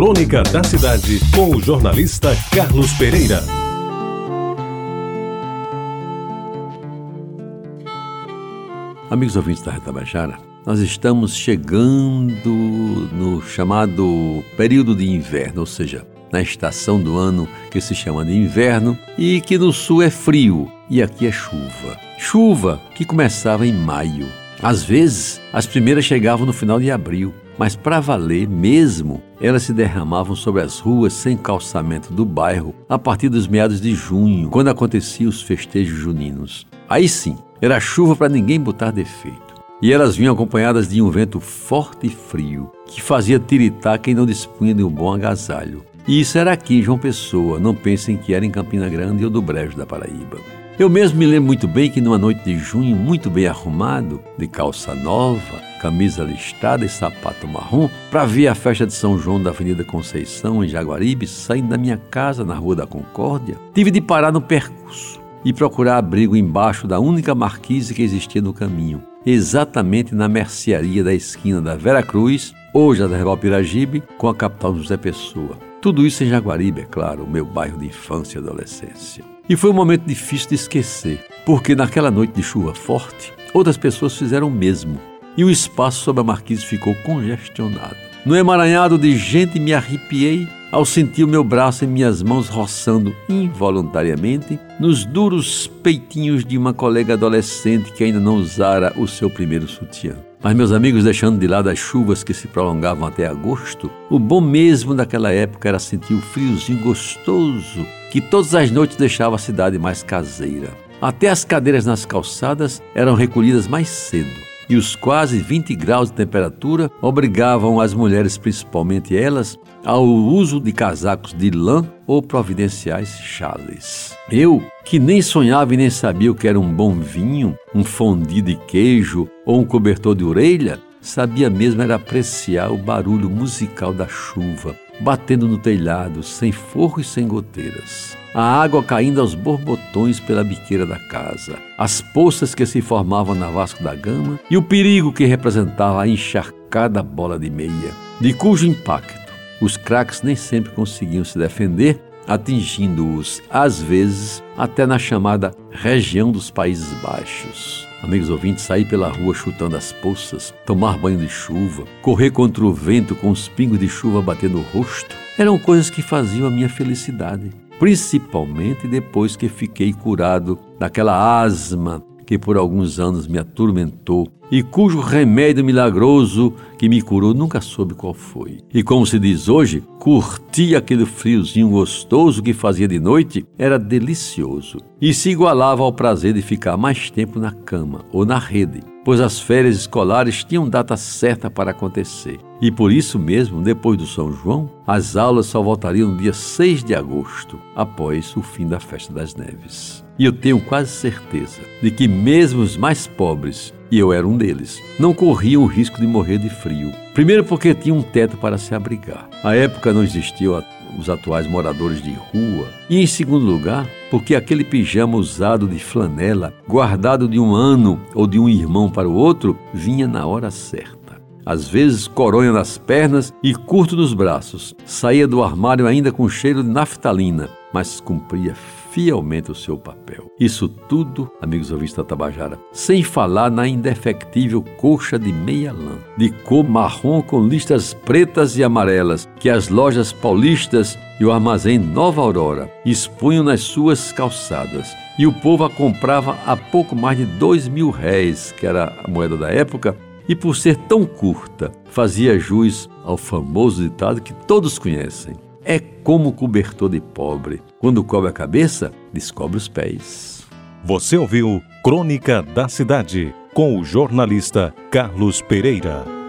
Crônica da Cidade, com o jornalista Carlos Pereira. Amigos ouvintes da Retabajara, nós estamos chegando no chamado período de inverno, ou seja, na estação do ano que se chama de inverno e que no sul é frio e aqui é chuva. Chuva que começava em maio. Às vezes, as primeiras chegavam no final de abril, mas para valer mesmo, elas se derramavam sobre as ruas sem calçamento do bairro a partir dos meados de junho, quando aconteciam os festejos juninos. Aí sim, era chuva para ninguém botar defeito. E elas vinham acompanhadas de um vento forte e frio, que fazia tiritar quem não dispunha de um bom agasalho. E isso era aqui João Pessoa, não pensem que era em Campina Grande ou do Brejo da Paraíba. Eu mesmo me lembro muito bem que numa noite de junho, muito bem arrumado, de calça nova, camisa listrada e sapato marrom, para ver a festa de São João da Avenida Conceição, em Jaguaribe, saindo da minha casa na Rua da Concórdia, tive de parar no percurso e procurar abrigo embaixo da única marquise que existia no caminho, exatamente na mercearia da esquina da Vera Cruz, hoje a da Reval Piragibe, com a capital José Pessoa. Tudo isso em Jaguaribe, é claro, o meu bairro de infância e adolescência. E foi um momento difícil de esquecer, porque naquela noite de chuva forte, outras pessoas fizeram o mesmo, e o espaço sob a marquise ficou congestionado. No emaranhado de gente me arrepiei ao sentir o meu braço em minhas mãos roçando involuntariamente nos duros peitinhos de uma colega adolescente que ainda não usara o seu primeiro sutiã. Mas, meus amigos, deixando de lado as chuvas que se prolongavam até agosto, o bom mesmo daquela época era sentir o friozinho gostoso que todas as noites deixava a cidade mais caseira. Até as cadeiras nas calçadas eram recolhidas mais cedo e os quase 20 graus de temperatura obrigavam as mulheres, principalmente elas, ao uso de casacos de lã ou providenciais chales. Eu, que nem sonhava e nem sabia o que era um bom vinho, um fondue de queijo ou um cobertor de orelha, sabia mesmo era apreciar o barulho musical da chuva, batendo no telhado, sem forro e sem goteiras. A água caindo aos borbotões pela biqueira da casa, as poças que se formavam na Vasco da Gama e o perigo que representava a encharcada bola de meia, de cujo impacto os craques nem sempre conseguiam se defender, atingindo-os, às vezes, até na chamada região dos Países Baixos. Amigos ouvintes, sair pela rua chutando as poças, tomar banho de chuva, correr contra o vento com os pingos de chuva batendo no rosto, eram coisas que faziam a minha felicidade principalmente depois que fiquei curado daquela asma que por alguns anos me atormentou e cujo remédio milagroso que me curou nunca soube qual foi. E como se diz hoje, curtir aquele friozinho gostoso que fazia de noite era delicioso e se igualava ao prazer de ficar mais tempo na cama ou na rede, pois as férias escolares tinham data certa para acontecer. E por isso mesmo, depois do São João, as aulas só voltariam no dia 6 de agosto, após o fim da Festa das Neves. E eu tenho quase certeza de que mesmo os mais pobres, e eu era um deles, não corriam o risco de morrer de frio. Primeiro porque tinham um teto para se abrigar. À época não existiam os atuais moradores de rua. E em segundo lugar, porque aquele pijama usado de flanela, guardado de um ano ou de um irmão para o outro, vinha na hora certa às vezes coronha nas pernas e curto nos braços. Saía do armário ainda com cheiro de naftalina, mas cumpria fielmente o seu papel. Isso tudo, amigos ouvintes da Tabajara, sem falar na indefectível coxa de meia lã, de cor marrom com listas pretas e amarelas, que as lojas paulistas e o armazém Nova Aurora expunham nas suas calçadas. E o povo a comprava a pouco mais de dois mil réis, que era a moeda da época, e por ser tão curta, fazia jus ao famoso ditado que todos conhecem: é como cobertor de pobre. Quando cobre a cabeça, descobre os pés. Você ouviu Crônica da Cidade com o jornalista Carlos Pereira.